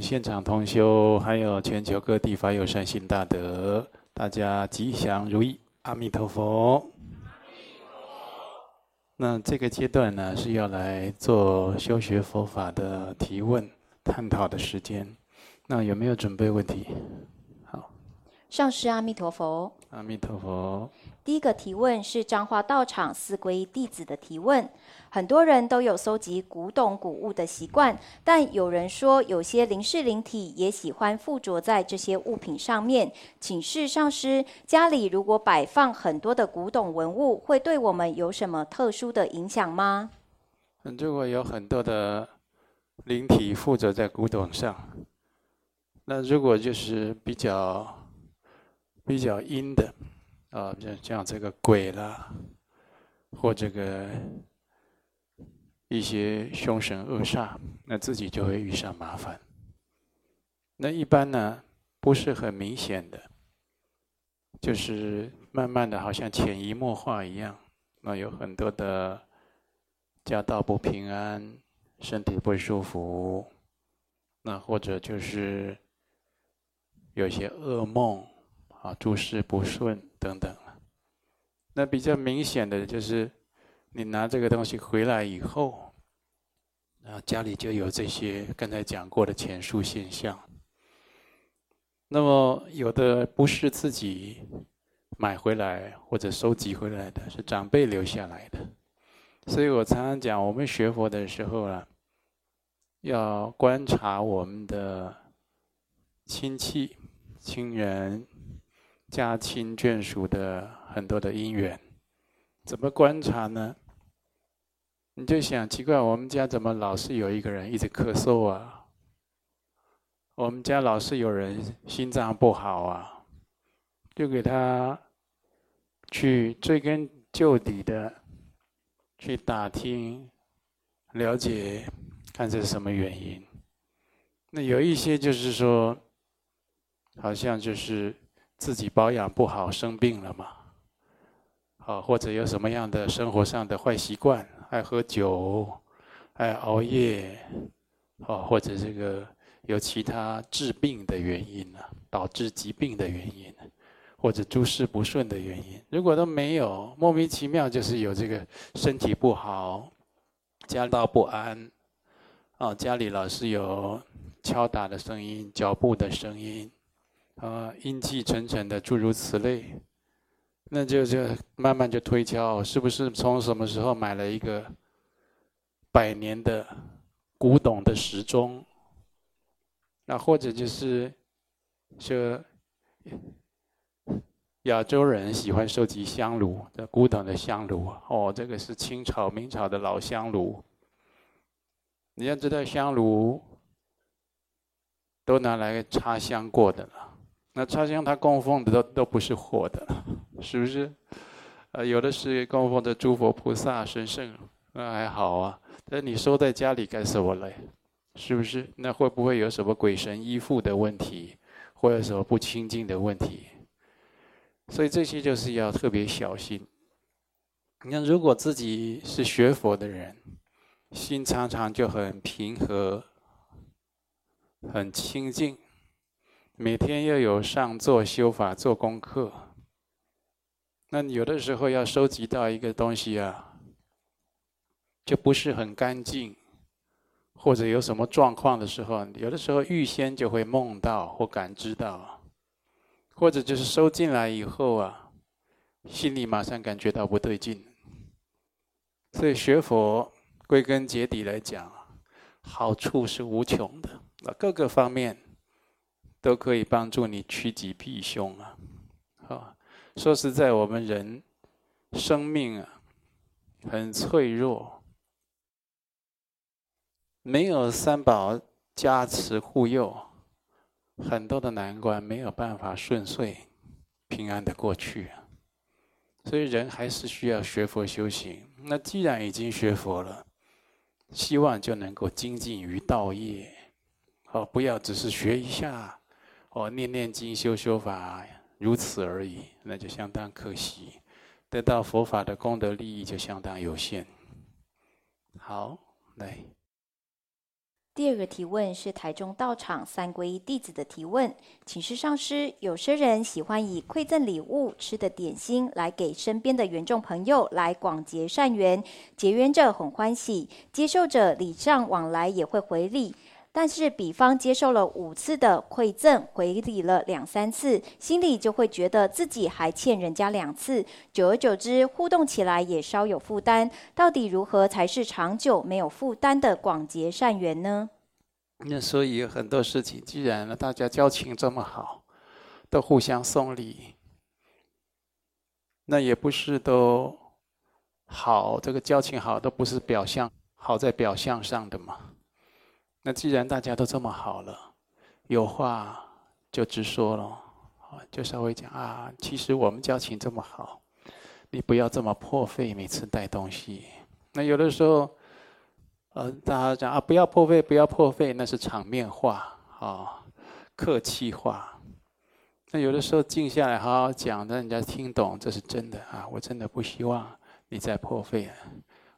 们现场同修，还有全球各地法友善心大德，大家吉祥如意，阿弥陀佛。那这个阶段呢，是要来做修学佛法的提问、探讨的时间。那有没有准备问题？好，上师阿弥陀佛。阿弥陀佛。第一个提问是彰化道场四皈弟子的提问。很多人都有搜集古董古物的习惯，但有人说有些灵视灵体也喜欢附着在这些物品上面。请示上师，家里如果摆放很多的古董文物，会对我们有什么特殊的影响吗？如果有很多的灵体附着在古董上，那如果就是比较比较阴的啊，像像这个鬼啦，或这个。一些凶神恶煞，那自己就会遇上麻烦。那一般呢，不是很明显的，就是慢慢的，好像潜移默化一样。那有很多的家道不平安，身体不舒服，那或者就是有些噩梦啊，诸事不顺等等。那比较明显的就是。你拿这个东西回来以后，然后，家里就有这些刚才讲过的前述现象。那么有的不是自己买回来或者收集回来的，是长辈留下来的。所以我常常讲，我们学佛的时候啊，要观察我们的亲戚、亲人、家亲眷属的很多的因缘。怎么观察呢？你就想奇怪，我们家怎么老是有一个人一直咳嗽啊？我们家老是有人心脏不好啊？就给他去追根究底的去打听、了解，看这是什么原因。那有一些就是说，好像就是自己保养不好，生病了嘛。好，或者有什么样的生活上的坏习惯，爱喝酒，爱熬夜，啊，或者这个有其他致病的原因呢，导致疾病的原因，或者诸事不顺的原因，如果都没有，莫名其妙就是有这个身体不好，家道不安，啊，家里老是有敲打的声音、脚步的声音，啊，阴气沉沉的，诸如此类。那就就慢慢就推敲，是不是从什么时候买了一个百年的古董的时钟？那或者就是说亚洲人喜欢收集香炉的古董的香炉哦，这个是清朝明朝的老香炉。你要知道香炉都拿来插香过的了，那插香它供奉的都都不是活的了。是不是？呃，有的是供奉的诸佛菩萨神圣，那还好啊。但你收在家里干什么嘞？是不是？那会不会有什么鬼神依附的问题，或者什么不清净的问题？所以这些就是要特别小心。你看，如果自己是学佛的人，心常常就很平和、很清净，每天要有上座修法做功课。那有的时候要收集到一个东西啊，就不是很干净，或者有什么状况的时候，有的时候预先就会梦到或感知到，或者就是收进来以后啊，心里马上感觉到不对劲。所以学佛归根结底来讲，好处是无穷的，各个方面都可以帮助你趋吉避凶啊，说实在，我们人生命啊，很脆弱，没有三宝加持护佑，很多的难关没有办法顺遂、平安的过去。所以人还是需要学佛修行。那既然已经学佛了，希望就能够精进于道业，哦，不要只是学一下，哦，念念经、修修法。如此而已，那就相当可惜，得到佛法的功德利益就相当有限。好，来。第二个提问是台中道场三皈依弟子的提问，请示上师：有些人喜欢以馈赠礼物、吃的点心来给身边的缘众朋友，来广结善缘，结缘者很欢喜，接受者礼尚往来也会回礼。但是，比方接受了五次的馈赠，回礼了两三次，心里就会觉得自己还欠人家两次，久而久之，互动起来也稍有负担。到底如何才是长久没有负担的广结善缘呢？那所以很多事情，既然大家交情这么好，都互相送礼，那也不是都好，这个交情好都不是表象，好在表象上的嘛。那既然大家都这么好了，有话就直说了，就稍微讲啊。其实我们交情这么好，你不要这么破费，每次带东西。那有的时候，呃，大家讲啊，不要破费，不要破费，那是场面话啊，客气话。那有的时候静下来好好讲，让人家听懂，这是真的啊。我真的不希望你再破费。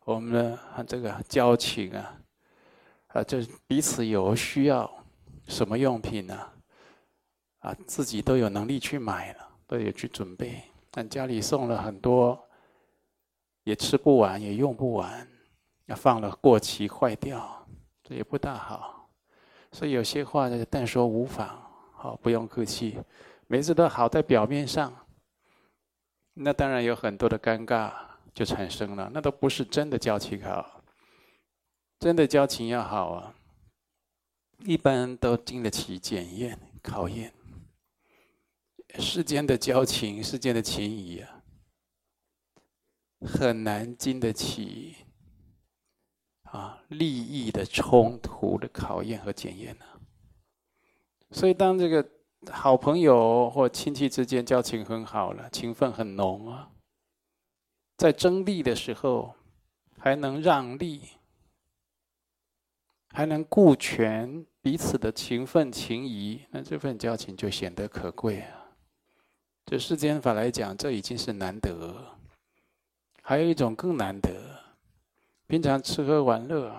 我们的这个交情啊。啊，这彼此有需要，什么用品呢？啊，自己都有能力去买了，都有去准备。但家里送了很多，也吃不完，也用不完，要放了过期坏掉，这也不大好。所以有些话呢，但说无妨，好，不用客气。每次都好在表面上，那当然有很多的尴尬就产生了，那都不是真的交情好。真的交情要好啊，一般都经得起检验考验。世间的交情，世间的情谊啊，很难经得起啊利益的冲突的考验和检验呢。所以，当这个好朋友或亲戚之间交情很好了，情分很浓啊，在争利的时候还能让利。还能顾全彼此的情分情谊，那这份交情就显得可贵啊！这世间法来讲，这已经是难得。还有一种更难得，平常吃喝玩乐，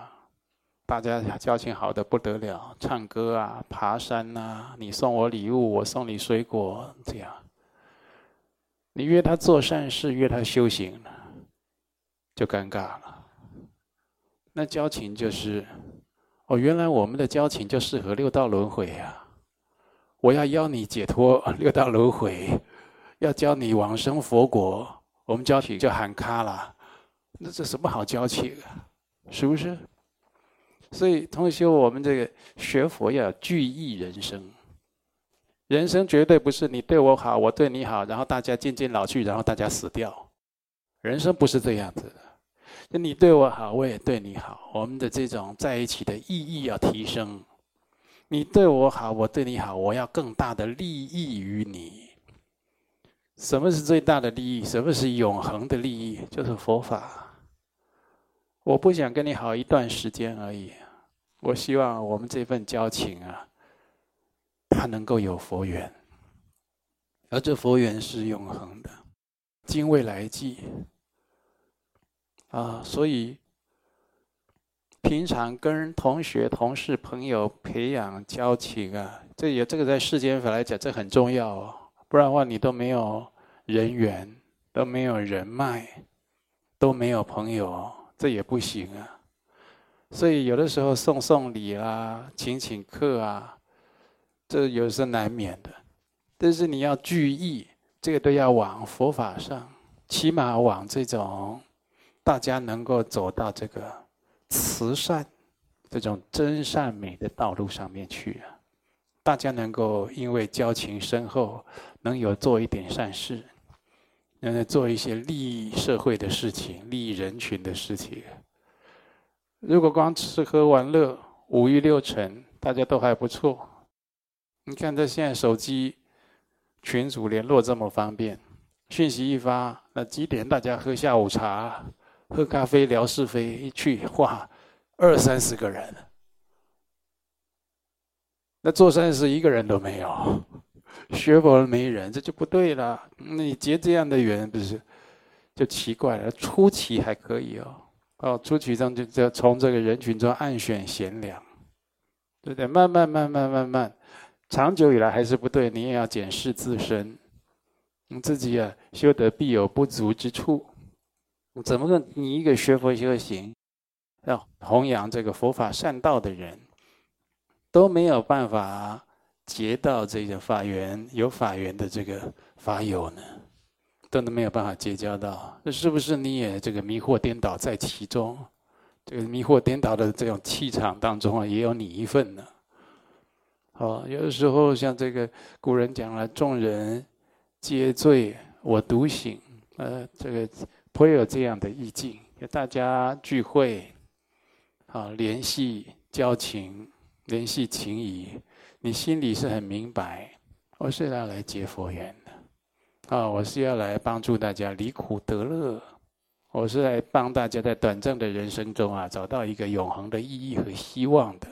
大家交情好的不得了，唱歌啊，爬山啊，你送我礼物，我送你水果，这样。你约他做善事，约他修行，就尴尬了。那交情就是。哦，原来我们的交情就适合六道轮回呀！我要邀你解脱六道轮回，要教你往生佛国，我们交情就喊卡了。那这什么好交情啊？是不是？所以同学，我们这个学佛要聚义人生。人生绝对不是你对我好，我对你好，然后大家渐渐老去，然后大家死掉。人生不是这样子的。你对我好，我也对你好。我们的这种在一起的意义要提升。你对我好，我对你好，我要更大的利益于你。什么是最大的利益？什么是永恒的利益？就是佛法。我不想跟你好一段时间而已。我希望我们这份交情啊，它能够有佛缘，而这佛缘是永恒的，经未来际。啊，所以平常跟同学、同事、朋友培养交情啊，这也这个在世间法来讲，这很重要哦。不然的话，你都没有人缘，都没有人脉，都没有朋友，这也不行啊。所以有的时候送送礼啊，请请客啊，这有时难免的。但是你要具义，这个都要往佛法上，起码往这种。大家能够走到这个慈善这种真善美的道路上面去啊！大家能够因为交情深厚，能有做一点善事，能做一些利益社会的事情、利益人群的事情。如果光吃喝玩乐、五欲六尘，大家都还不错。你看，这现在手机群组联络这么方便，讯息一发，那几点大家喝下午茶？喝咖啡聊是非，一去哇，二三十个人，那做善事一个人都没有，学佛没人，这就不对了。你结这样的缘，不是就奇怪了？初期还可以哦，哦，初期中就就从这个人群中暗选贤良，对不对？慢慢慢慢慢慢，长久以来还是不对，你也要检视自身，你自己啊，修得必有不足之处。怎么个？你一个学佛修行，要弘扬这个佛法善道的人，都没有办法结到这个法缘，有法缘的这个法友呢，都没有办法结交到。那是不是你也这个迷惑颠倒在其中？这个迷惑颠倒的这种气场当中啊，也有你一份呢。好，有的时候像这个古人讲了，众人皆醉我独醒，呃，这个。会有这样的意境，大家聚会，啊，联系交情，联系情谊，你心里是很明白，我是要来结佛缘的，啊，我是要来帮助大家离苦得乐，我是来帮大家在短暂的人生中啊，找到一个永恒的意义和希望的，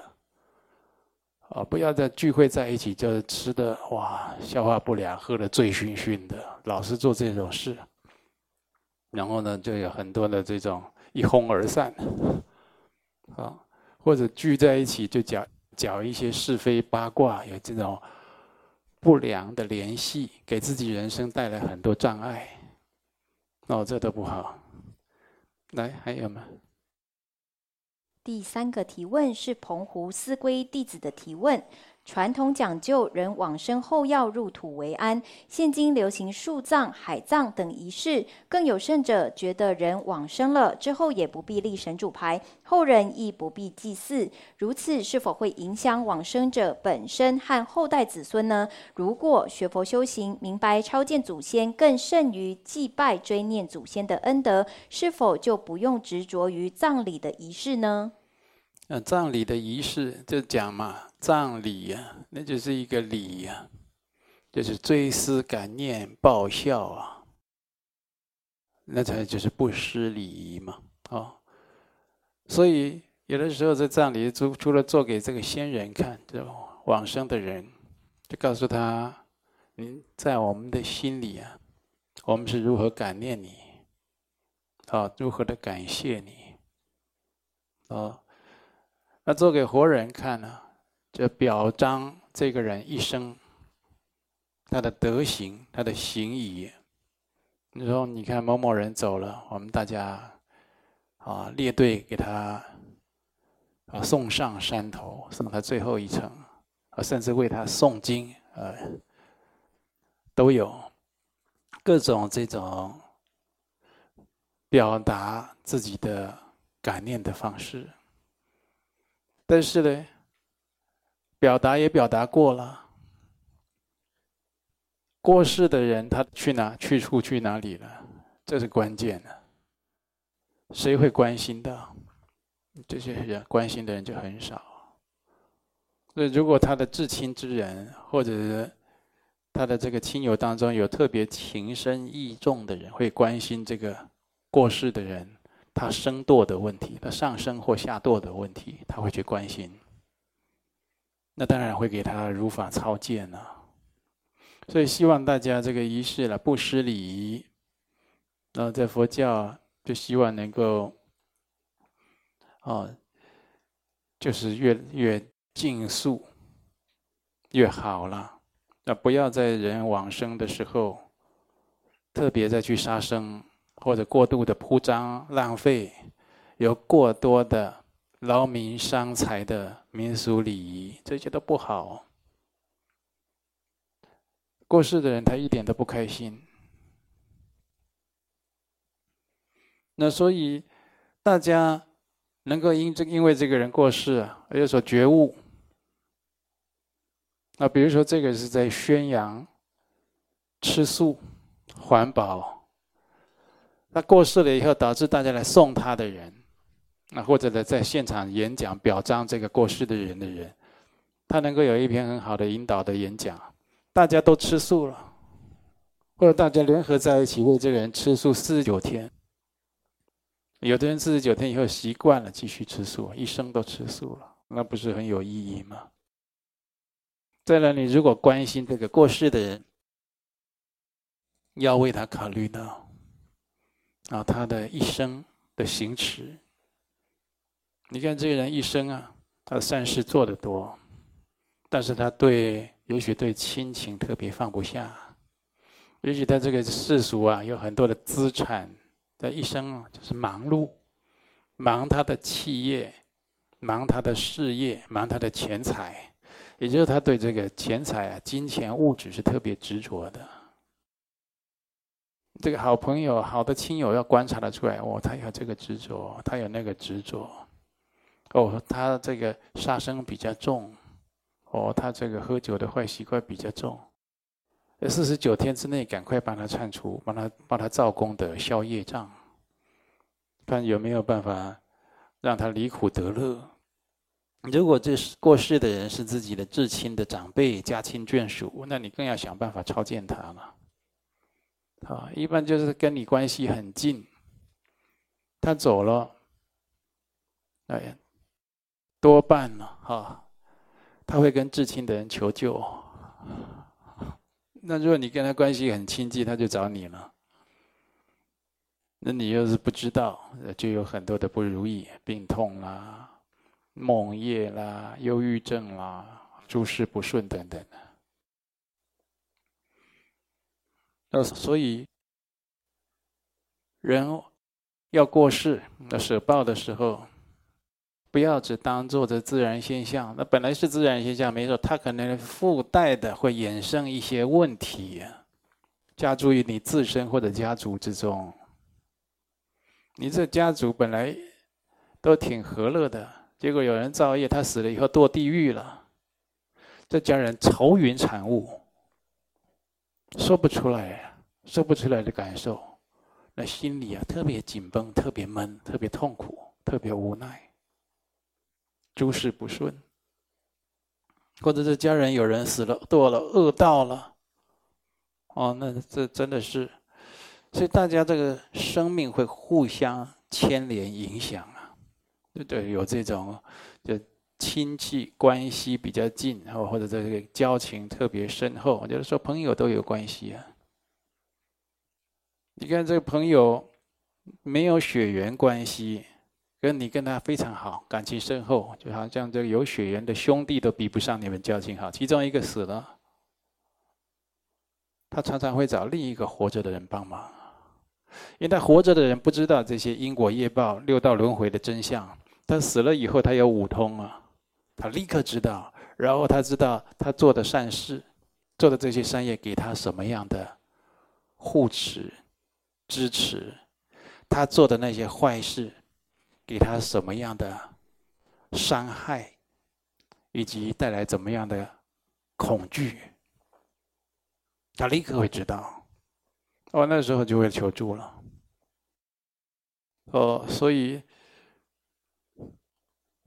啊，不要再聚会在一起就是吃的哇消化不良，喝的醉醺醺的，老是做这种事。然后呢，就有很多的这种一哄而散，啊，或者聚在一起就讲讲一些是非八卦，有这种不良的联系，给自己人生带来很多障碍，哦，这都不好。来，还有吗？第三个提问是澎湖思归弟子的提问。传统讲究人往生后要入土为安，现今流行树葬、海葬等仪式，更有甚者觉得人往生了之后也不必立神主牌，后人亦不必祭祀，如此是否会影响往生者本身和后代子孙呢？如果学佛修行，明白超荐祖先更胜于祭拜追念祖先的恩德，是否就不用执着于葬礼的仪式呢？那葬礼的仪式就讲嘛，葬礼呀，那就是一个礼呀，就是追思感念报效啊，那才就是不失礼仪嘛，哦，所以有的时候在葬礼除除了做给这个先人看，就往生的人，就告诉他，您在我们的心里啊，我们是如何感念你，啊，如何的感谢你，啊。那做给活人看呢，就表彰这个人一生他的德行、他的行仪。你说，你看某某人走了，我们大家啊列队给他啊送上山头，送他最后一程，啊甚至为他诵经，呃，都有各种这种表达自己的感念的方式。但是呢，表达也表达过了。过世的人他去哪？去处去哪里了？这是关键的。谁会关心的？这些人关心的人就很少。所以，如果他的至亲之人，或者是他的这个亲友当中有特别情深意重的人，会关心这个过世的人。他升堕的问题，他上升或下堕的问题，他会去关心。那当然会给他如法操荐了。所以希望大家这个仪式了不失礼仪。然后在佛教就希望能够，哦，就是越越尽速越好了。那不要在人往生的时候，特别再去杀生。或者过度的铺张浪费，有过多的劳民伤财的民俗礼仪，这些都不好。过世的人他一点都不开心。那所以大家能够因这因为这个人过世，而有所觉悟。那比如说这个是在宣扬吃素、环保。他过世了以后，导致大家来送他的人，那，或者呢，在现场演讲表彰这个过世的人的人，他能够有一篇很好的引导的演讲，大家都吃素了，或者大家联合在一起为这个人吃素四十九天。有的人四十九天以后习惯了继续吃素，一生都吃素了，那不是很有意义吗？再来，你如果关心这个过世的人，要为他考虑到。啊，他的一生的行持，你看这个人一生啊，他的善事做得多，但是他对，也许对亲情特别放不下，也许他这个世俗啊，有很多的资产，他一生就是忙碌，忙他的企业，忙他的事业，忙他的钱财，也就是他对这个钱财啊、金钱物质是特别执着的。这个好朋友、好的亲友要观察得出来，哦，他有这个执着，他有那个执着，哦，他这个杀生比较重，哦，他这个喝酒的坏习惯比较重，四十九天之内赶快帮他忏除，帮他帮他造功德、消业障，看有没有办法让他离苦得乐。如果这是过世的人是自己的至亲的长辈、家亲眷属，那你更要想办法超荐他了。啊，一般就是跟你关系很近，他走了，哎，多半呢，哈，他会跟至亲的人求救。那如果你跟他关系很亲近，他就找你了。那你又是不知道，就有很多的不如意、病痛啦、梦夜啦、忧郁症啦、诸事不顺等等的。呃，所以人要过世、要舍报的时候，不要只当做这自然现象。那本来是自然现象，没错，它可能附带的会衍生一些问题，加诸于你自身或者家族之中。你这家族本来都挺和乐的，结果有人造业，他死了以后堕地狱了，这家人愁云惨雾。说不出来，说不出来的感受，那心里啊特别紧绷，特别闷，特别痛苦，特别无奈，诸事不顺，或者是家人有人死了，堕了恶道了，哦，那这真的是，所以大家这个生命会互相牵连影响啊，对对，有这种就。亲戚关系比较近，或或者这个交情特别深厚，就是说朋友都有关系啊。你看这个朋友没有血缘关系，跟你跟他非常好，感情深厚，就好像这个有血缘的兄弟都比不上你们交情好。其中一个死了，他常常会找另一个活着的人帮忙，因为他活着的人不知道这些因果业报、六道轮回的真相，他死了以后他有五通啊。他立刻知道，然后他知道他做的善事，做的这些善业给他什么样的护持、支持；他做的那些坏事，给他什么样的伤害，以及带来怎么样的恐惧。他立刻会知道，哦，那时候就会求助了。哦，所以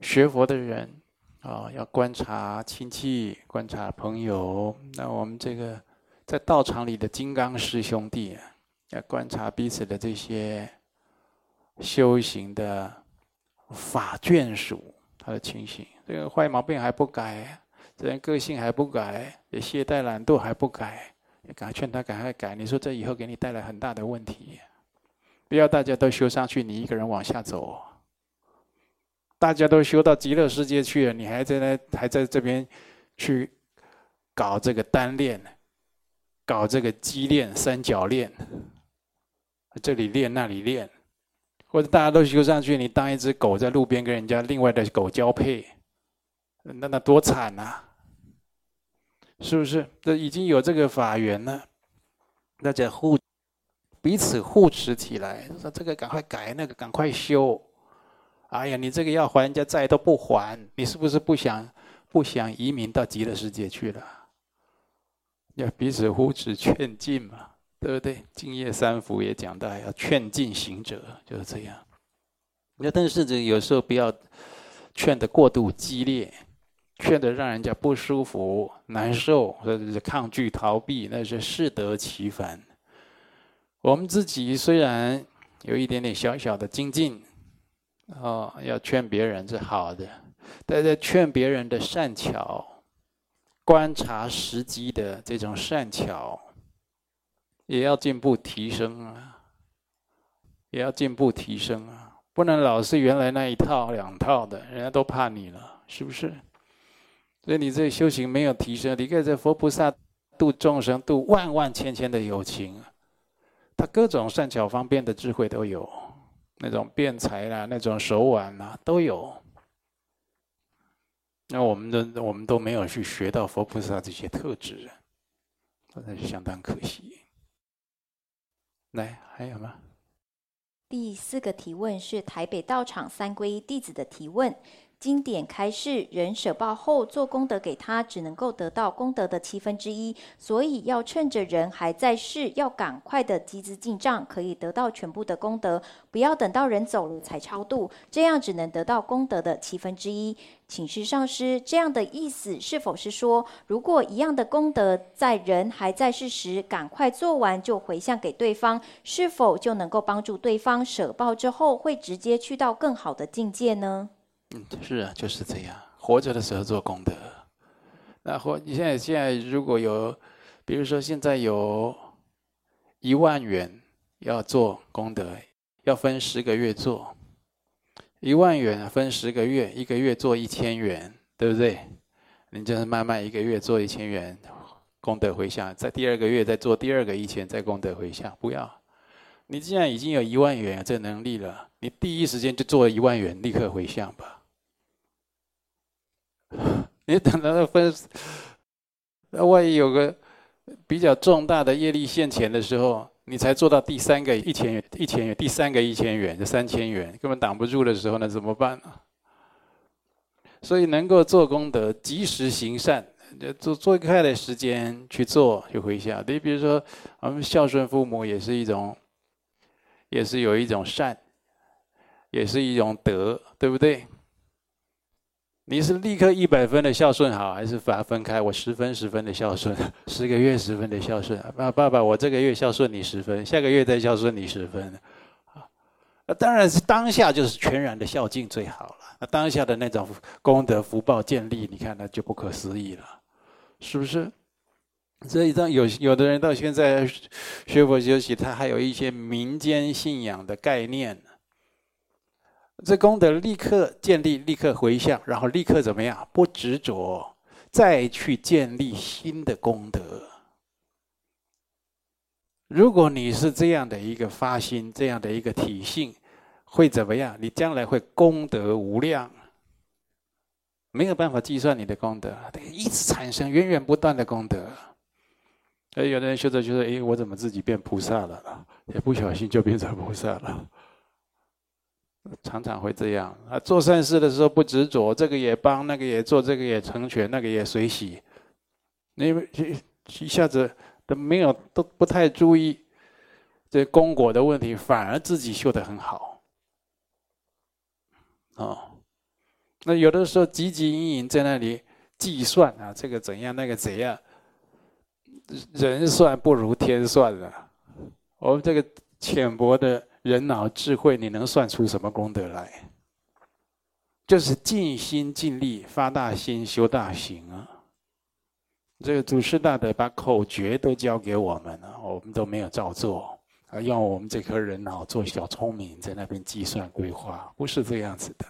学佛的人。啊，要观察亲戚，观察朋友。那我们这个在道场里的金刚师兄弟，要观察彼此的这些修行的法眷属，他的情形。这个坏毛病还不改，这人个性还不改，也懈怠懒惰还不改，你赶快劝他赶快改。你说这以后给你带来很大的问题，不要大家都修上去，你一个人往下走。大家都修到极乐世界去了，你还在那，还在这边去搞这个单恋，搞这个鸡练、三角恋，这里练那里练，或者大家都修上去，你当一只狗在路边跟人家另外的狗交配，那那多惨啊！是不是？这已经有这个法缘了，大家互彼此护持起来，说这个赶快改，那个赶快修。哎呀，你这个要还人家债都不还，你是不是不想不想移民到极乐世界去了？要彼此互持劝进嘛，对不对？净业三福也讲到要劝进行者，就是这样。那但是这有时候不要劝得过度激烈，劝得让人家不舒服、难受，或者是抗拒、逃避，那是适得其反。我们自己虽然有一点点小小的精进。哦，要劝别人是好的，但是劝别人的善巧，观察时机的这种善巧，也要进步提升啊，也要进步提升啊，不能老是原来那一套两套的，人家都怕你了，是不是？所以你这修行没有提升，你看这佛菩萨度众生，度万万千千的有情，他各种善巧方便的智慧都有，那种辩才啦，那种手腕啦都有。那我们的我们都没有去学到佛菩萨这些特质，那是相当可惜。来，还有吗？第四个提问是台北道场三皈依弟子的提问。经典开示，人舍报后做功德给他，只能够得到功德的七分之一，所以要趁着人还在世，要赶快的积资进账，可以得到全部的功德，不要等到人走了才超度，这样只能得到功德的七分之一。请示上师，这样的意思是否是说，如果一样的功德在人还在世时赶快做完就回向给对方，是否就能够帮助对方舍报之后会直接去到更好的境界呢？是啊，就是这样。活着的时候做功德，那活你现在现在如果有，比如说现在有一万元要做功德，要分十个月做，一万元分十个月，一个月做一千元，对不对？你就是慢慢一个月做一千元功德回向，在第二个月再做第二个一千，再功德回向，不要。你既然已经有一万元这能力了，你第一时间就做一万元，立刻回向吧。你等到那分，那万一有个比较重大的业力现前的时候，你才做到第三个一千元，一千元，第三个一千元，就三千元，根本挡不住的时候，那怎么办呢？所以能够做功德，及时行善，就做最快的时间去做，去回向。你比如说，我们孝顺父母也是一种。也是有一种善，也是一种德，对不对？你是立刻一百分的孝顺好，还是把它分开？我十分十分的孝顺，十个月十分的孝顺。爸爸爸，我这个月孝顺你十分，下个月再孝顺你十分。啊，那当然是当下就是全然的孝敬最好了。那当下的那种功德福报建立，你看那就不可思议了，是不是？所以，当有有的人到现在学佛修习，他还有一些民间信仰的概念。这功德立刻建立，立刻回向，然后立刻怎么样？不执着，再去建立新的功德。如果你是这样的一个发心，这样的一个体性，会怎么样？你将来会功德无量，没有办法计算你的功德，一直产生源源不断的功德。哎，有的人修着修着，哎，我怎么自己变菩萨了？也不小心就变成菩萨了。常常会这样啊！做善事的时候不执着，这个也帮，那个也做，这个也成全，那个也随喜。因为一下子都没有，都不太注意这功果的问题，反而自己修得很好。哦，那有的时候汲汲营营在那里计算啊，这个怎样，那个怎样。人算不如天算了。我们这个浅薄的人脑智慧，你能算出什么功德来？就是尽心尽力发大心修大行啊！这个祖师大德把口诀都教给我们了，我们都没有照做，啊，用我们这颗人脑做小聪明，在那边计算规划，不是这样子的。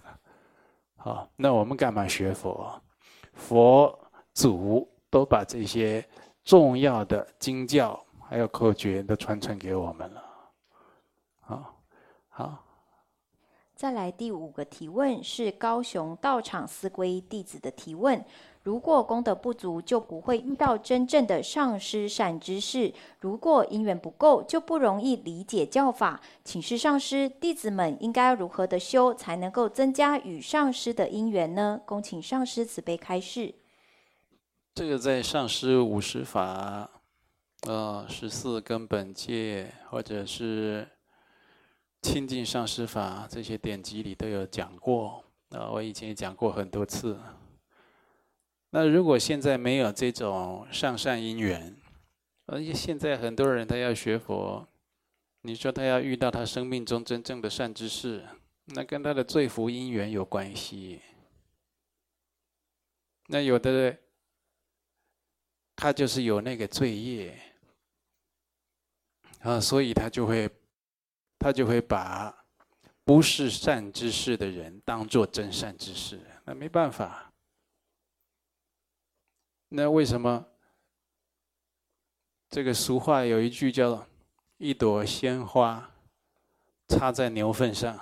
好，那我们干嘛学佛？佛祖都把这些。重要的经教还有口诀都传承给我们了，好，好。再来第五个提问是高雄道场思归弟子的提问：如果功德不足，就不会遇到真正的上师善知识；如果因缘不够，就不容易理解教法。请示上师，弟子们应该如何的修，才能够增加与上师的因缘呢？恭请上师慈悲开示。这个在上师五十法，呃，十四根本戒，或者是清净上师法这些典籍里都有讲过。啊，我以前也讲过很多次。那如果现在没有这种上善因缘，而且现在很多人他要学佛，你说他要遇到他生命中真正的善知识，那跟他的罪福因缘有关系。那有的人。他就是有那个罪业啊，所以他就会，他就会把不是善之事的人当做真善之事，那没办法。那为什么这个俗话有一句叫“一朵鲜花插在牛粪上”？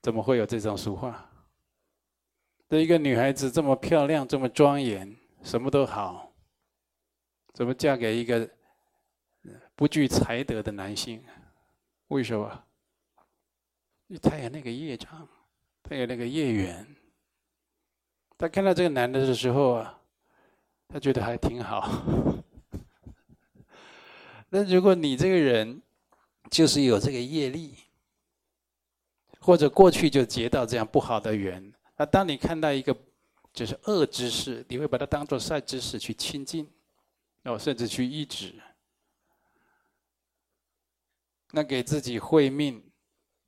怎么会有这种俗话？这一个女孩子这么漂亮，这么庄严，什么都好，怎么嫁给一个不具才德的男性？为什么？他有那个业障，他有那个业缘。他看到这个男的的时候啊。他觉得还挺好。那如果你这个人就是有这个业力，或者过去就结到这样不好的缘，那当你看到一个就是恶知识，你会把它当做善知识去亲近，哦，甚至去依止，那给自己慧命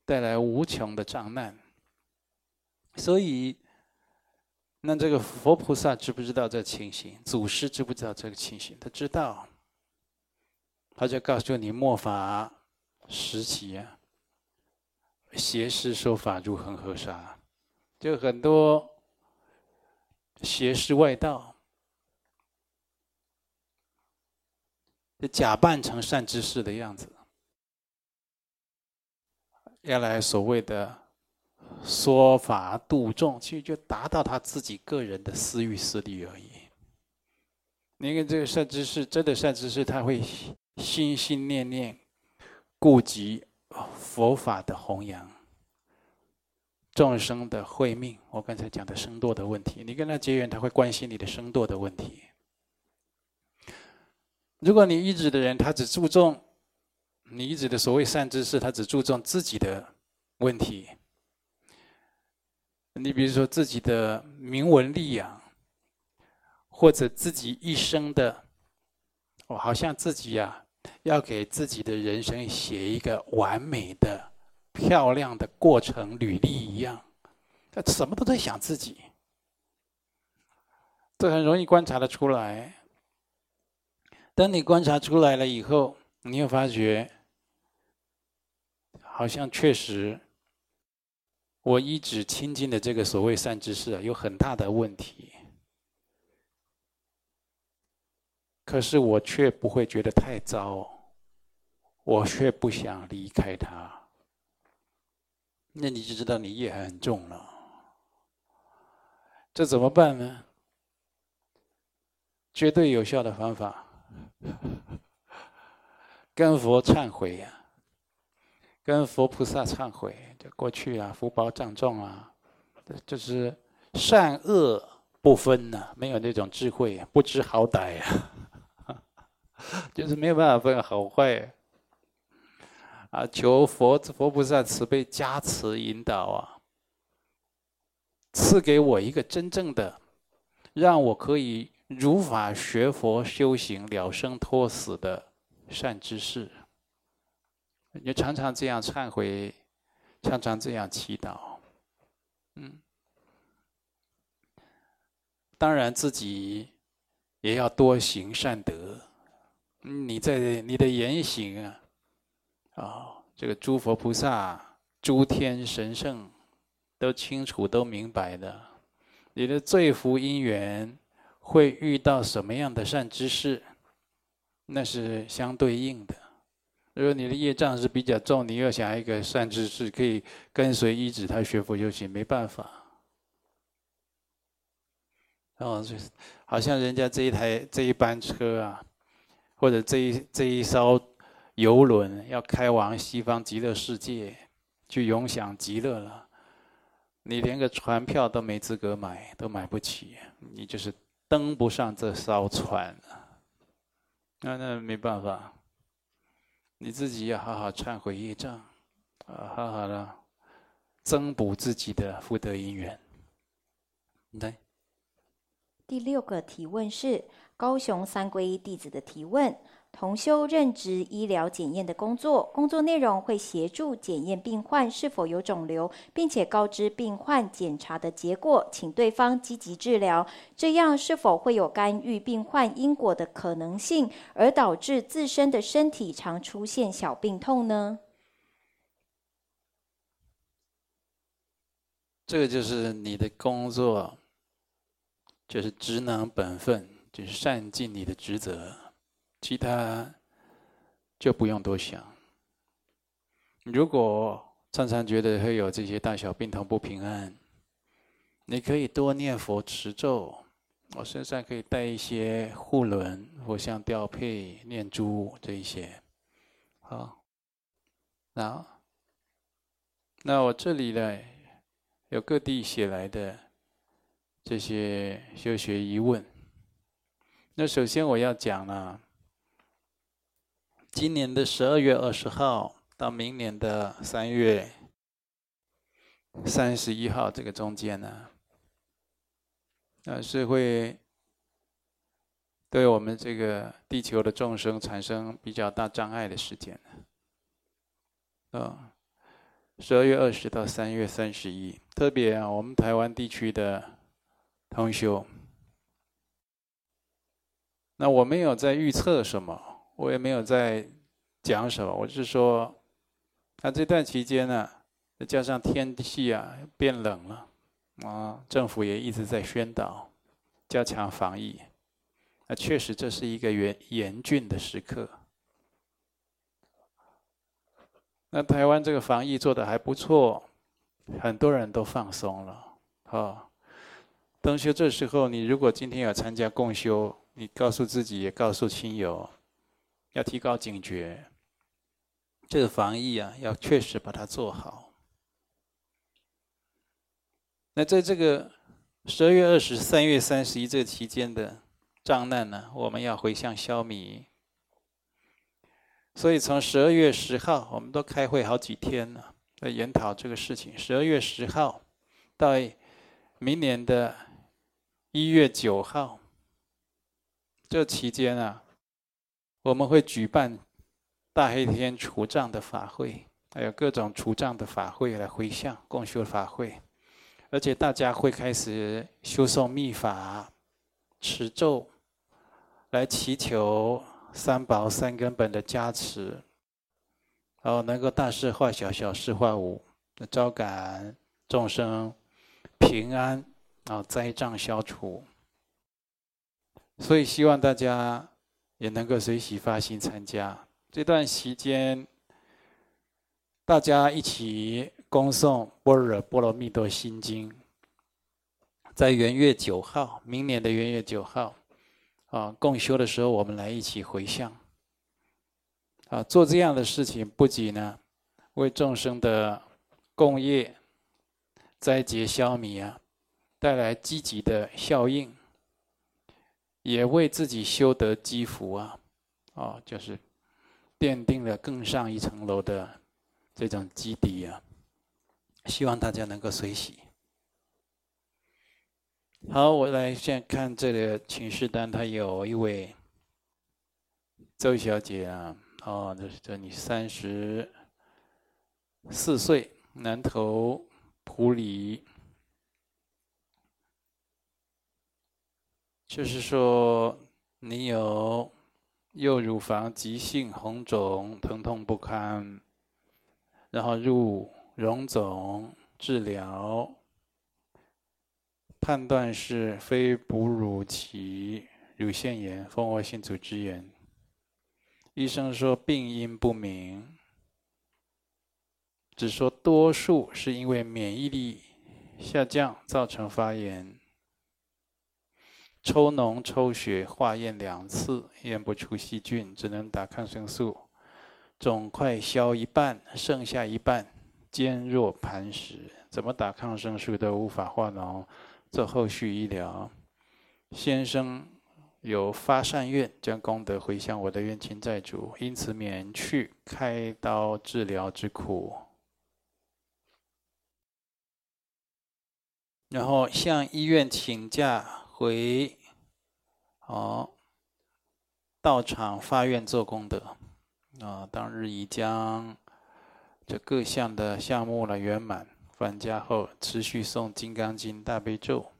带来无穷的障难。所以。那这个佛菩萨知不知道这情形？祖师知不知道这个情形？他知道，他就告诉你末法时期啊，邪师说法如恒河沙，就很多邪师外道，就假扮成善知识的样子，要来所谓的。说法度众，其实就达到他自己个人的私欲私利而已。你看这个善知识，真的善知识，他会心心念念顾及佛法的弘扬、众生的慧命。我刚才讲的生堕的问题，你跟他结缘，他会关心你的生堕的问题。如果你依止的人，他只注重你依止的所谓善知识，他只注重自己的问题。你比如说自己的名闻利养，或者自己一生的，我好像自己呀，要给自己的人生写一个完美的、漂亮的过程履历一样，他什么都在想自己，这很容易观察的出来。当你观察出来了以后，你又发觉，好像确实。我一直亲近的这个所谓善知识啊，有很大的问题，可是我却不会觉得太糟，我却不想离开他。那你就知道你业很重了，这怎么办呢？绝对有效的方法，跟佛忏悔呀。跟佛菩萨忏悔，就过去啊，福报障重啊，就是善恶不分呐、没有那种智慧，不知好歹呀、就是没有办法分好坏啊。求佛佛菩萨慈悲加持引导啊，赐给我一个真正的，让我可以如法学佛修行了生脱死的善知识。你常常这样忏悔，常常这样祈祷，嗯，当然自己也要多行善德。你在你的言行啊，啊，这个诸佛菩萨、诸天神圣都清楚、都明白的。你的罪福因缘会遇到什么样的善知识，那是相对应的。如果你的业障是比较重，你又想一个善知识可以跟随依止他学佛修行，没办法。哦，就是好像人家这一台这一班车啊，或者这一这一艘游轮要开往西方极乐世界，去永享极乐了，你连个船票都没资格买，都买不起，你就是登不上这艘船。那那没办法。你自己要好好忏悔业障，啊，好好的增补自己的福德因缘。来，第六个提问是高雄三皈依弟子的提问：同修任职医疗检验的工作，工作内容会协助检验病患是否有肿瘤，并且告知病患检查的结果，请对方积极治疗。这样是否会有干预病患因果的可能性，而导致自身的身体常出现小病痛呢？这个就是你的工作，就是职能本分。就是善尽你的职责，其他就不用多想。如果常常觉得会有这些大小病痛不平安，你可以多念佛持咒，我身上可以带一些护轮、佛像吊佩、念珠这一些。好，那那我这里呢，有各地写来的这些修学疑问。那首先我要讲呢，今年的十二月二十号到明年的三月三十一号这个中间呢，那是会对我们这个地球的众生产生比较大障碍的时间。啊，十二月二十到三月三十一，特别啊，我们台湾地区的同修。那我没有在预测什么，我也没有在讲什么，我是说，那这段期间呢，再加上天气啊变冷了，啊，政府也一直在宣导加强防疫，那确实这是一个严严峻的时刻。那台湾这个防疫做得还不错，很多人都放松了，啊，同修这时候你如果今天要参加共修。你告诉自己，也告诉亲友，要提高警觉。这个防疫啊，要确实把它做好。那在这个十二月二十、三月三十一这期间的障难呢，我们要回向消弭。所以从十二月十号，我们都开会好几天了，在研讨这个事情。十二月十号到明年的一月九号。这期间啊，我们会举办大黑天除障的法会，还有各种除障的法会来回向共修法会，而且大家会开始修诵密法、持咒，来祈求三宝三根本的加持，然后能够大事化小，小事化无，招感众生平安，然后灾障消除。所以希望大家也能够随喜发心参加这段时间，大家一起恭诵《般若波罗蜜多心经》。在元月九号，明年的元月九号，啊，共修的时候，我们来一起回向。啊，做这样的事情，不仅呢为众生的共业灾劫消弭啊，带来积极的效应。也为自己修得积福啊，哦，就是奠定了更上一层楼的这种基底啊。希望大家能够随喜。好，我来先看这个请示单，他有一位周小姐啊，哦，这是这你三十四岁，南投埔里。就是说，你有右乳房急性红肿，疼痛不堪，然后入荣总治疗，判断是非哺乳期乳腺炎、蜂窝性组织炎。医生说病因不明，只说多数是因为免疫力下降造成发炎。抽脓、抽血、化验两次，验不出细菌，只能打抗生素。肿块消一半，剩下一半坚若磐石，怎么打抗生素都无法化脓，做后续医疗。先生有发善愿，将功德回向我的冤亲债主，因此免去开刀治疗之苦。然后向医院请假。回，哦，道场发愿做功德，啊，当日已将这各项的项目了圆满。返家后持续诵《金刚经》大悲咒，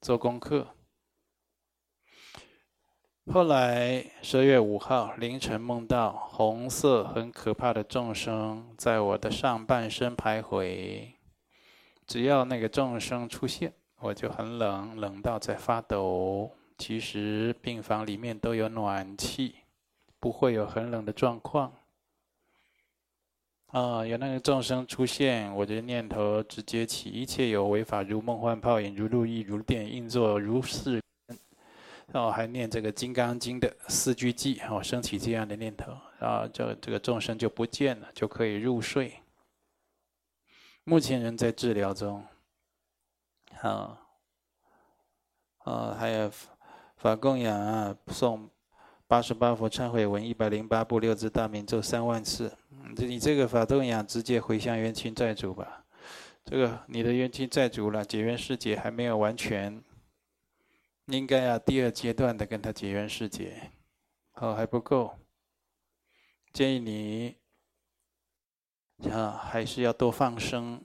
做功课。后来十二月五号凌晨梦到红色很可怕的众生在我的上半身徘徊，只要那个众生出现。我就很冷，冷到在发抖，其实病房里面都有暖气，不会有很冷的状况。啊，有那个众生出现，我的念头直接起，一切有为法，如梦幻泡影，如露亦如电，应作如是。然后，还念这个《金刚经》的四句偈，哦，升起这样的念头，然后，这这个众生就不见了，就可以入睡。目前仍在治疗中。啊，啊，还有法供养啊，诵八十八佛忏悔文一百零八部六字大明咒三万次。你这个法供养直接回向冤亲债主吧，这个你的冤亲债主了，解冤释结还没有完全，应该要第二阶段的跟他解冤释结，哦还不够，建议你啊还是要多放生，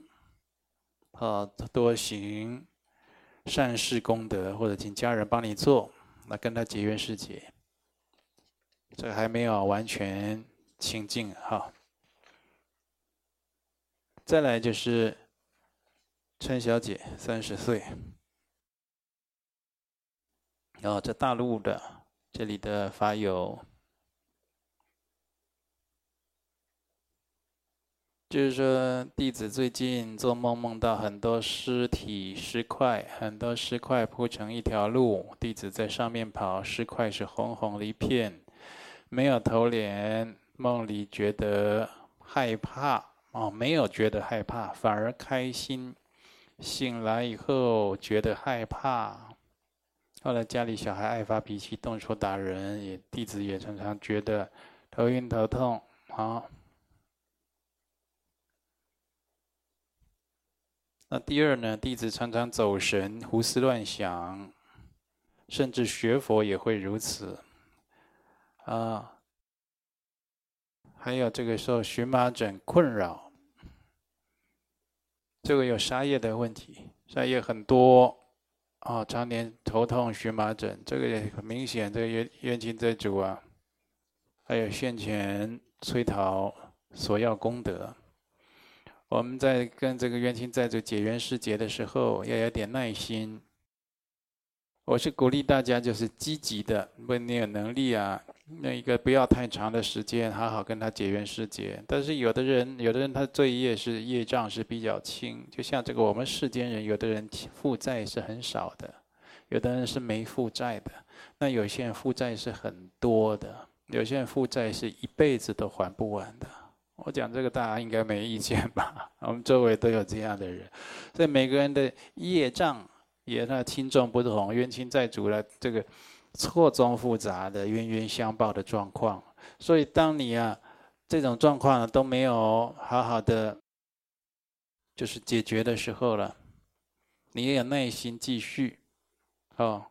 啊多行善事功德，或者请家人帮你做，那跟他结缘世结，这还没有完全清净哈。再来就是陈小姐，三十岁，哦，在大陆的这里的法友，就是说弟子最近做梦梦到很多尸体尸块，很多尸块铺成一条路，弟子在上面跑，尸块是红红的一片，没有头脸，梦里觉得害怕。哦，没有觉得害怕，反而开心。醒来以后觉得害怕。后来家里小孩爱发脾气，动手打人，也弟子也常常觉得头晕头痛。好，那第二呢？弟子常常走神，胡思乱想，甚至学佛也会如此。啊，还有这个时候荨麻疹困扰。这个有杀业的问题，杀业很多啊，常年头痛、荨麻疹，这个也很明显。这个冤冤亲债主啊，还有现前催讨索要功德。我们在跟这个冤亲债主解冤释结的时候，要有点耐心。我是鼓励大家，就是积极的，问你有能力啊。那一个不要太长的时间，好好跟他解冤释结。但是有的人，有的人他罪业是业障是比较轻，就像这个我们世间人，有的人负债是很少的，有的人是没负债的。那有些人负债是很多的，有些人负债是一辈子都还不完的。我讲这个大家应该没意见吧？我们周围都有这样的人，所以每个人的业障也那轻重不同，冤亲债主了这个。错综复杂的冤冤相报的状况，所以当你啊这种状况呢都没有好好的就是解决的时候了，你也有耐心继续。哦，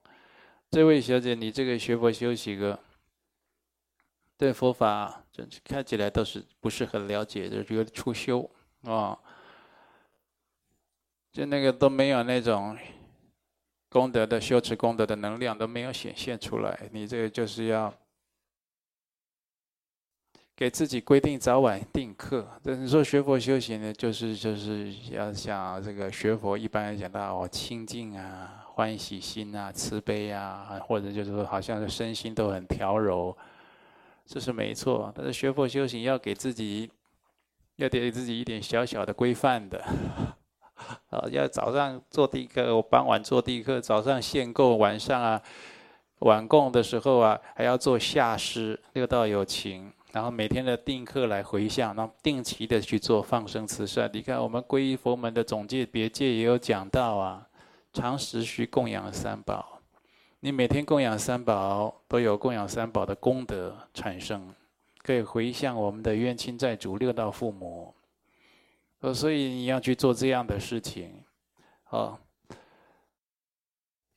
这位小姐，你这个学佛修行个对佛法，看起来都是不是很了解的，有初修啊，哦，就那个都没有那种。功德的修持功德的能量都没有显现出来，你这个就是要给自己规定早晚定课。但是说学佛修行呢，就是就是要像这个学佛一般来讲到哦，清净啊、欢喜心啊、慈悲啊，或者就是说好像身心都很调柔，这是没错。但是学佛修行要给自己要给自己一点小小的规范的。啊，要早上做地课，我傍晚做地课，早上献供，晚上啊晚供的时候啊，还要做下施，六道有情，然后每天的定课来回向，然后定期的去做放生慈善。你看我们皈依佛门的总戒别戒也有讲到啊，常时须供养三宝，你每天供养三宝，都有供养三宝的功德产生，可以回向我们的冤亲债主、六道父母。所以你要去做这样的事情，哦，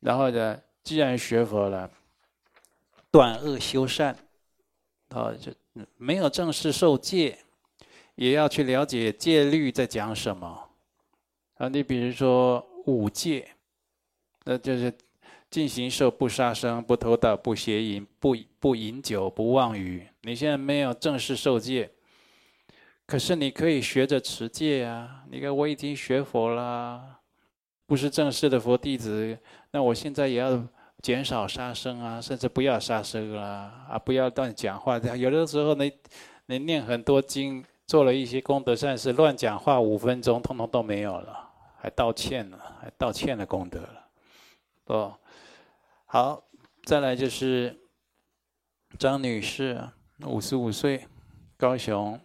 然后呢，既然学佛了，断恶修善，哦，就没有正式受戒，也要去了解戒律在讲什么。啊，你比如说五戒，那就是尽形寿、不杀生、不偷盗、不邪淫、不不饮酒、不妄语。你现在没有正式受戒。可是你可以学着持戒啊！你看我已经学佛了，不是正式的佛弟子，那我现在也要减少杀生啊，甚至不要杀生啊，啊，不要乱讲话。这样有的时候你你念很多经，做了一些功德善事，乱讲话五分钟，通通都没有了，还道歉了，还道歉的功德了。哦，好，再来就是张女士，五十五岁，高雄。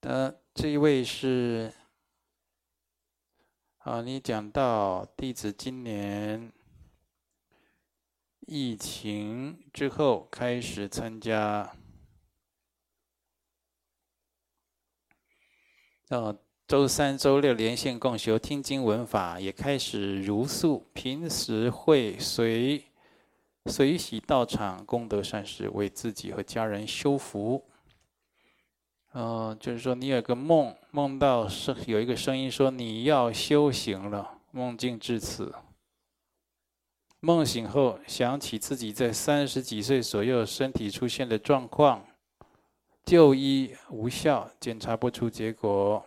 呃，这一位是。好，你讲到弟子今年疫情之后开始参加，哦，周三、周六连线共修听经闻法，也开始如素，平时会随随喜到场功德善事，为自己和家人修福。哦，就是说你有个梦，梦到是有一个声音说你要修行了，梦境至此。梦醒后想起自己在三十几岁左右身体出现的状况，就医无效，检查不出结果。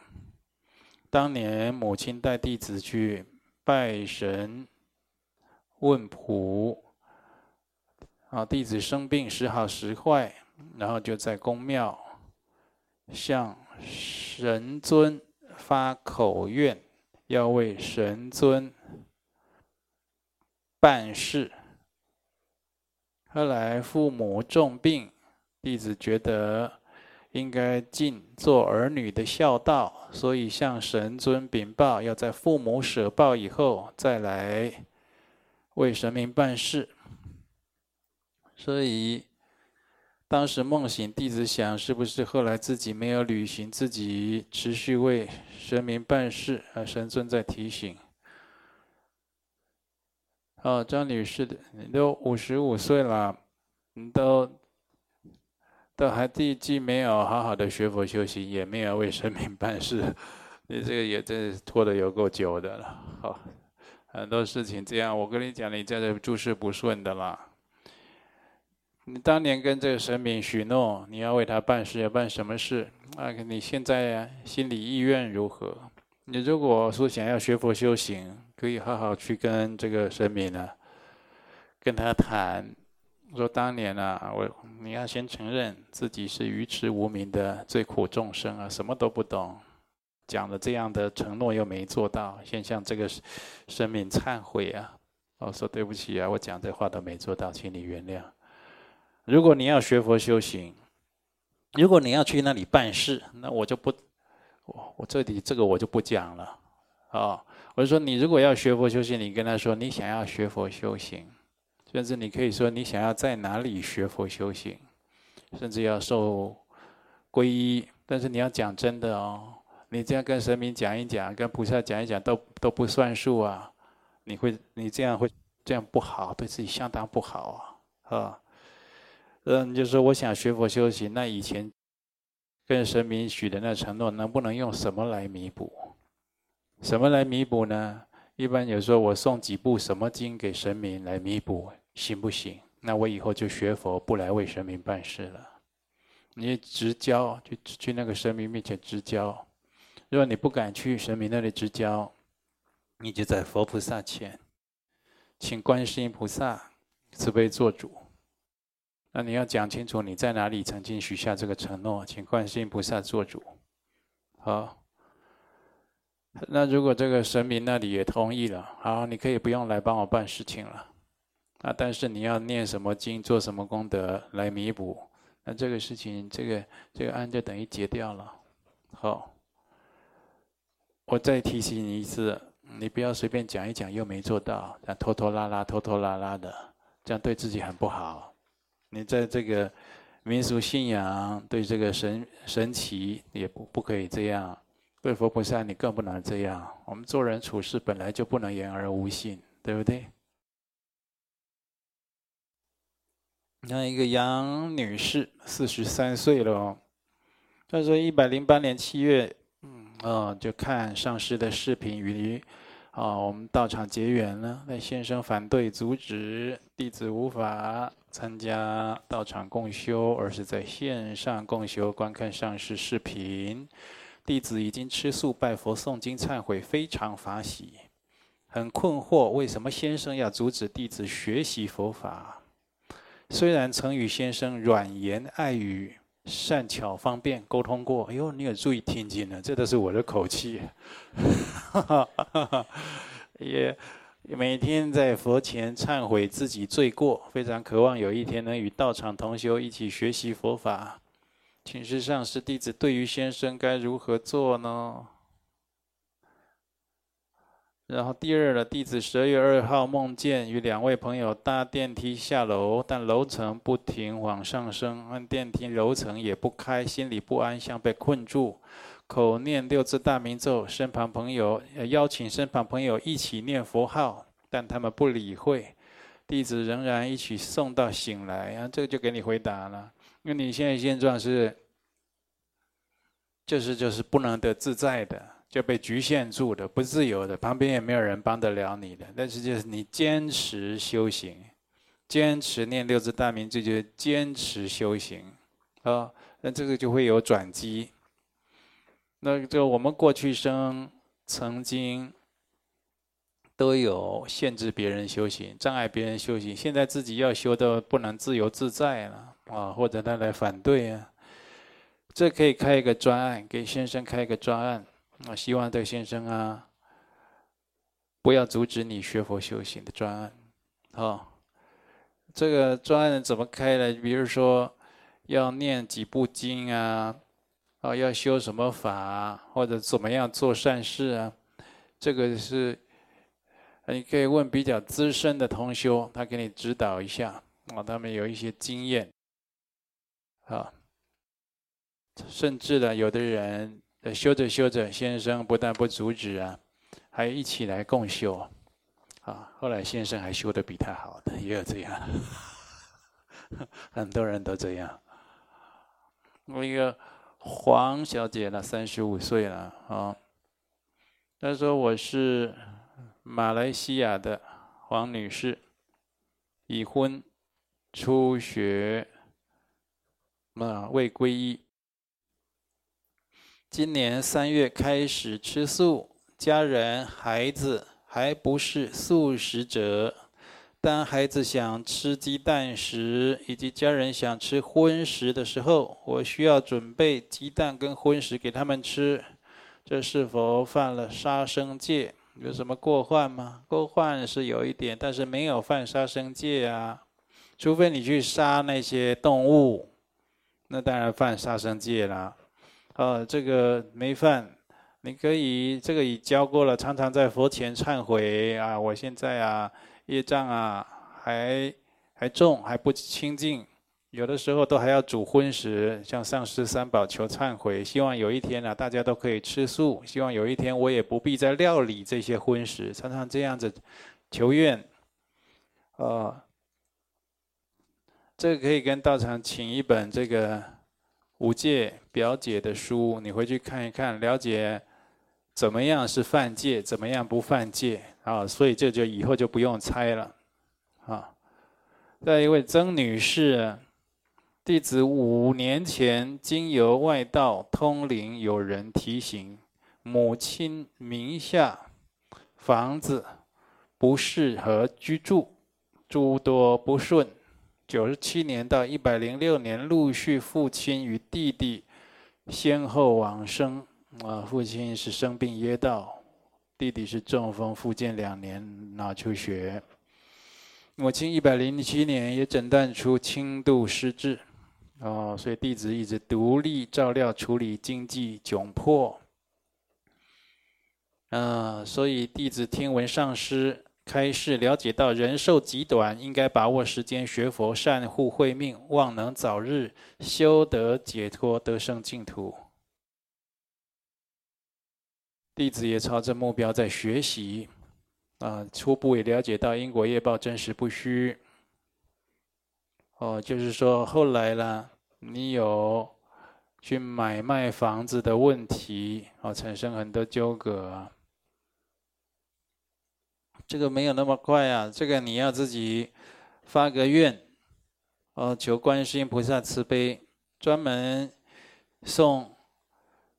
当年母亲带弟子去拜神问卜，啊，弟子生病时好时坏，然后就在宫庙。向神尊发口愿，要为神尊办事。后来父母重病，弟子觉得应该尽做儿女的孝道，所以向神尊禀报，要在父母舍报以后再来为神明办事。所以。当时梦醒，弟子想，是不是后来自己没有履行自己持续为神明办事？啊，神尊在提醒。哦，张女士的，你都五十五岁了，你都都还第既没有好好的学佛修行，也没有为神明办事，你这个也真是拖得有够久的了。好，很多事情这样，我跟你讲，你在这诸事不顺的啦。你当年跟这个神明许诺，你要为他办事，要办什么事？啊，你现在心里意愿如何？你如果说想要学佛修行，可以好好去跟这个神明呢，跟他谈，说当年啊，我你要先承认自己是愚痴无明的罪苦众生啊，什么都不懂，讲了这样的承诺又没做到，先向这个生命忏悔啊，我说对不起啊，我讲这话都没做到，请你原谅。如果你要学佛修行，如果你要去那里办事，那我就不，我我这里这个我就不讲了，啊，我就说你如果要学佛修行，你跟他说你想要学佛修行，甚至你可以说你想要在哪里学佛修行，甚至要受皈依，但是你要讲真的哦，你这样跟神明讲一讲，跟菩萨讲一讲都都不算数啊，你会你这样会这样不好，对自己相当不好啊，啊。嗯，就是我想学佛修行，那以前跟神明许的那承诺，能不能用什么来弥补？什么来弥补呢？一般有时候我送几部什么经给神明来弥补，行不行？那我以后就学佛，不来为神明办事了。你直交，去去那个神明面前直交。如果你不敢去神明那里直交，你就在佛菩萨前，请观世音菩萨慈悲做主。那你要讲清楚你在哪里曾经许下这个承诺，请观世音菩萨做主。好，那如果这个神明那里也同意了，好，你可以不用来帮我办事情了。啊，但是你要念什么经，做什么功德来弥补，那这个事情，这个这个案就等于结掉了。好，我再提醒你一次，你不要随便讲一讲又没做到，拖拖拉拉、拖拖拉拉的，这样对自己很不好。你在这个民俗信仰，对这个神神奇也不不可以这样，对佛菩萨你更不能这样。我们做人处事本来就不能言而无信，对不对？那一个杨女士，四十三岁了哦。她说，一百零八年七月，嗯，哦，就看上师的视频与啊，我们道场结缘了。那先生反对阻止，弟子无法。参加道场共修，而是在线上共修，观看上师视频。弟子已经吃素拜佛、诵经、忏悔，非常法喜。很困惑，为什么先生要阻止弟子学习佛法？虽然曾与先生软言爱语、善巧方便沟通过，哎呦，你有注意听经呢？这都是我的口气。也每天在佛前忏悔自己罪过，非常渴望有一天能与道场同修一起学习佛法。请示上师，弟子对于先生该如何做呢？然后第二呢，弟子十二月二号梦见与两位朋友搭电梯下楼，但楼层不停往上升，按电梯楼层也不开，心里不安，像被困住，口念六字大明咒，身旁朋友邀请身旁朋友一起念佛号，但他们不理会，弟子仍然一起送到醒来，啊，这个就给你回答了，因为你现在现状是，就是就是不能得自在的。就被局限住的，不自由的，旁边也没有人帮得了你的。但是就是你坚持修行，坚持念六字大明咒，就坚持修行啊。那这个就会有转机。那就我们过去生曾经都有限制别人修行，障碍别人修行，现在自己要修的不能自由自在了啊，或者他来反对啊，这可以开一个专案，给先生开一个专案。我希望这个先生啊，不要阻止你学佛修行的专案，哦，这个专案怎么开呢？比如说要念几部经啊，啊，要修什么法，或者怎么样做善事啊？这个是你可以问比较资深的同修，他给你指导一下啊，他们有一些经验，啊，甚至呢，有的人。修着修着，先生不但不阻止啊，还一起来共修，啊，后来先生还修得比他好的，也有这样，很多人都这样。我一个黄小姐呢，三十五岁了啊，她说我是马来西亚的黄女士，已婚，初学，啊，未皈依。今年三月开始吃素，家人孩子还不是素食者。当孩子想吃鸡蛋时，以及家人想吃荤食的时候，我需要准备鸡蛋跟荤食给他们吃。这是否犯了杀生戒？有什么过患吗？过患是有一点，但是没有犯杀生戒啊。除非你去杀那些动物，那当然犯杀生戒了。呃，这个没犯，你可以这个已教过了，常常在佛前忏悔啊！我现在啊，业障啊还还重，还不清净，有的时候都还要煮荤食，向上师三宝求忏悔，希望有一天啊，大家都可以吃素，希望有一天我也不必再料理这些荤食，常常这样子求愿，呃，这个可以跟道场请一本这个。五戒表姐的书，你回去看一看，了解怎么样是犯戒，怎么样不犯戒啊？所以这就以后就不用猜了，啊。再一位曾女士，弟子五年前经由外道通灵，有人提醒，母亲名下房子不适合居住，诸多不顺。九十七年到一百零六年，陆续父亲与弟弟先后往生。啊，父亲是生病噎到，弟弟是中风复健两年脑出血。母亲一百零七年也诊断出轻度失智。哦，所以弟子一直独立照料处理经济窘迫。啊，所以弟子听闻上师。开示了解到人寿极短，应该把握时间学佛，善护慧命，望能早日修得解脱，得生净土。弟子也朝着目标在学习，啊，初步也了解到因果业报真实不虚。哦，就是说后来呢，你有去买卖房子的问题，啊，产生很多纠葛。这个没有那么快啊，这个你要自己发个愿，哦，求观世音菩萨慈悲，专门诵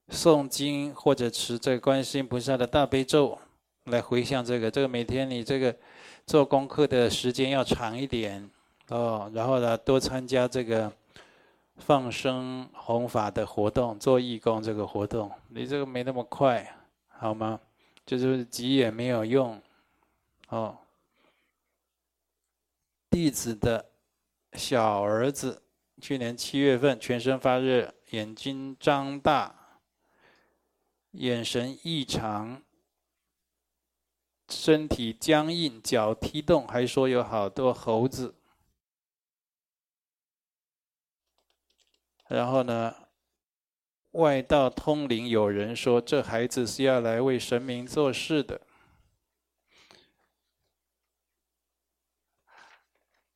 诵经或者持这观世音菩萨的大悲咒，来回向这个。这个每天你这个做功课的时间要长一点哦，然后呢，多参加这个放生弘法的活动，做义工这个活动。你这个没那么快，好吗？就是急也没有用哦。弟子的小儿子去年七月份全身发热，眼睛张大，眼神异常，身体僵硬，脚踢动，还说有好多猴子。然后呢，外道通灵有人说，这孩子是要来为神明做事的。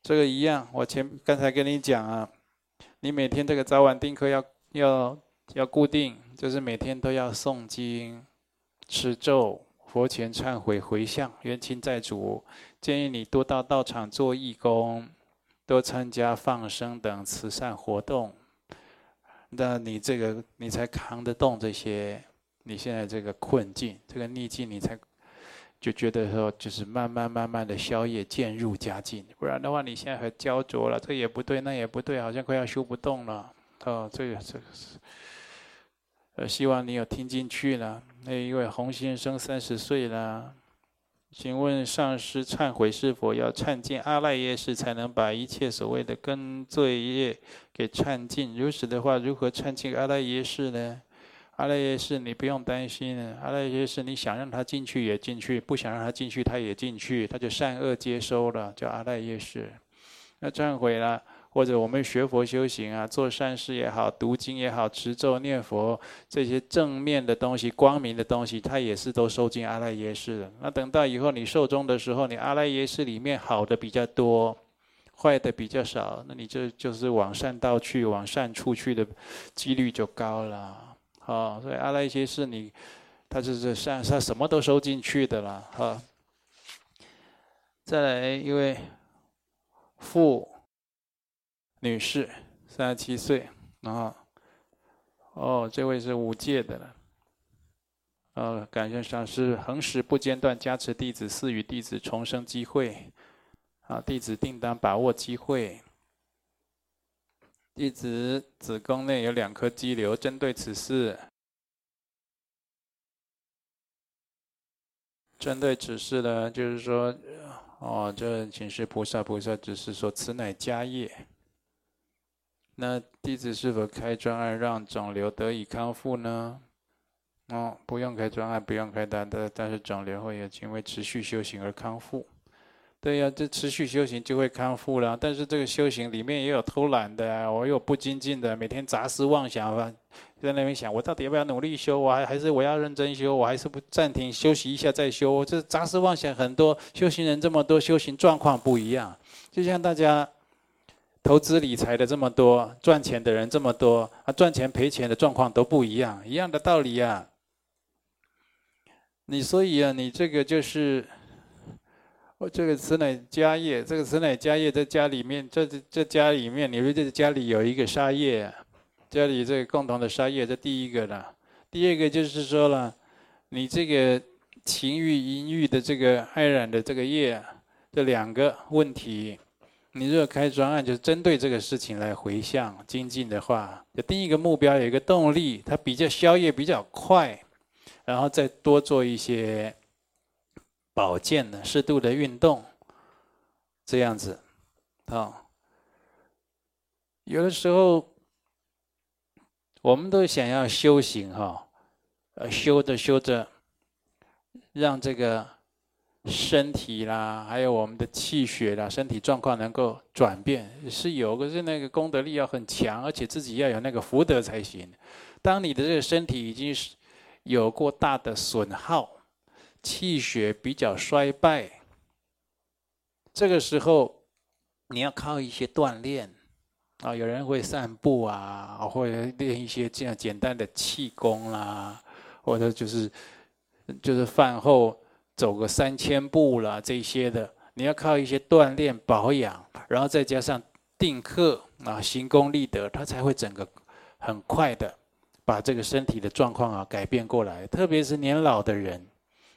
这个一样，我前刚才跟你讲啊，你每天这个早晚定课要要要固定，就是每天都要诵经、持咒、佛前忏悔、回向冤亲债主。建议你多到道场做义工，多参加放生等慈善活动。那你这个你才扛得动这些，你现在这个困境、这个逆境，你才。就觉得说，就是慢慢慢慢的消业渐入佳境，不然的话，你现在很焦灼了，这也不对，那也不对，好像快要修不动了。哦，这个这个是，呃，希望你有听进去了。那一位洪先生三十岁了，请问上师忏悔是否要忏尽阿赖耶识才能把一切所谓的根罪业给忏尽？如此的话，如何忏尽阿赖耶识呢？阿赖耶识，你不用担心。阿赖耶识，你想让他进去也进去，不想让他进去他也进去，他就善恶接收了，叫阿赖耶识。那忏悔了，或者我们学佛修行啊，做善事也好，读经也好，持咒念佛这些正面的东西、光明的东西，它也是都收进阿赖耶识的。那等到以后你寿终的时候，你阿赖耶识里面好的比较多，坏的比较少，那你这就是往善道去、往善处去的几率就高了。啊，所以阿赖耶识你，他就是善，他什么都收进去的了。哈，再来一位傅女士，三十七岁，啊，哦，这位是五戒的了。呃，感谢上师恒时不间断加持弟子，赐予弟子重生机会。啊，弟子定当把握机会。弟子子宫内有两颗肌瘤，针对此事，针对此事呢，就是说，哦，这请示菩萨，菩萨只是说此乃家业。那弟子是否开专案让肿瘤得以康复呢？哦，不用开专案，不用开单的，但是肿瘤会有因为持续修行而康复。对呀，这持续修行就会康复了。但是这个修行里面也有偷懒的，我有不精进的，每天杂思妄想吧，在那边想，我到底要不要努力修？我还还是我要认真修？我还是不暂停休息一下再修？这杂思妄想很多，修行人这么多，修行状况不一样。就像大家投资理财的这么多，赚钱的人这么多，啊，赚钱赔钱的状况都不一样，一样的道理啊。你所以啊，你这个就是。我这个此乃家业，这个此乃家业，在家里面，这这家里面，你说这家里有一个杀业，家里这个共同的杀业，这第一个了。第二个就是说了，你这个情欲淫欲的这个爱染的这个业，这两个问题，你如果开专案，就是针对这个事情来回向精进的话，就第一个目标有一个动力，它比较消业比较快，然后再多做一些。保健的适度的运动，这样子，啊，有的时候我们都想要修行哈，呃，修着修着，让这个身体啦，还有我们的气血啦，身体状况能够转变，是有，个是那个功德力要很强，而且自己要有那个福德才行。当你的这个身体已经是有过大的损耗。气血比较衰败，这个时候你要靠一些锻炼。啊，有人会散步啊，或者练一些这样简单的气功啦，或者就是就是饭后走个三千步啦，这些的，你要靠一些锻炼保养，然后再加上定课啊，行功立德，它才会整个很快的把这个身体的状况啊改变过来，特别是年老的人。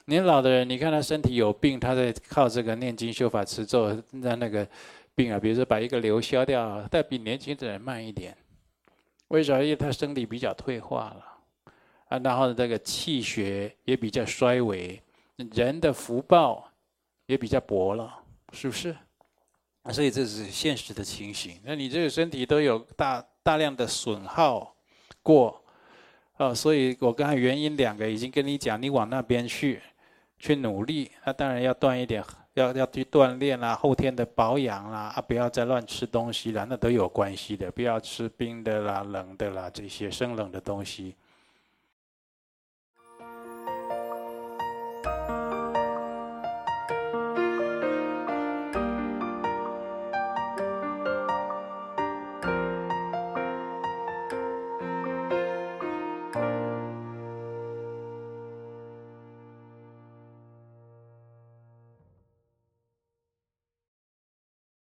年老的人，你看他身体有病，他在靠这个念经修法持咒，让那个病啊，比如说把一个瘤消掉，但比年轻的人慢一点。为什么？因为他身体比较退化了啊，然后这个气血也比较衰微，人的福报也比较薄了，是不是？所以这是现实的情形。那你这个身体都有大大量的损耗过，啊，所以我刚才原因两个已经跟你讲，你往那边去。去努力，那当然要锻一点，要要去锻炼啦，后天的保养啦，啊，不要再乱吃东西了，那都有关系的，不要吃冰的啦、冷的啦，这些生冷的东西。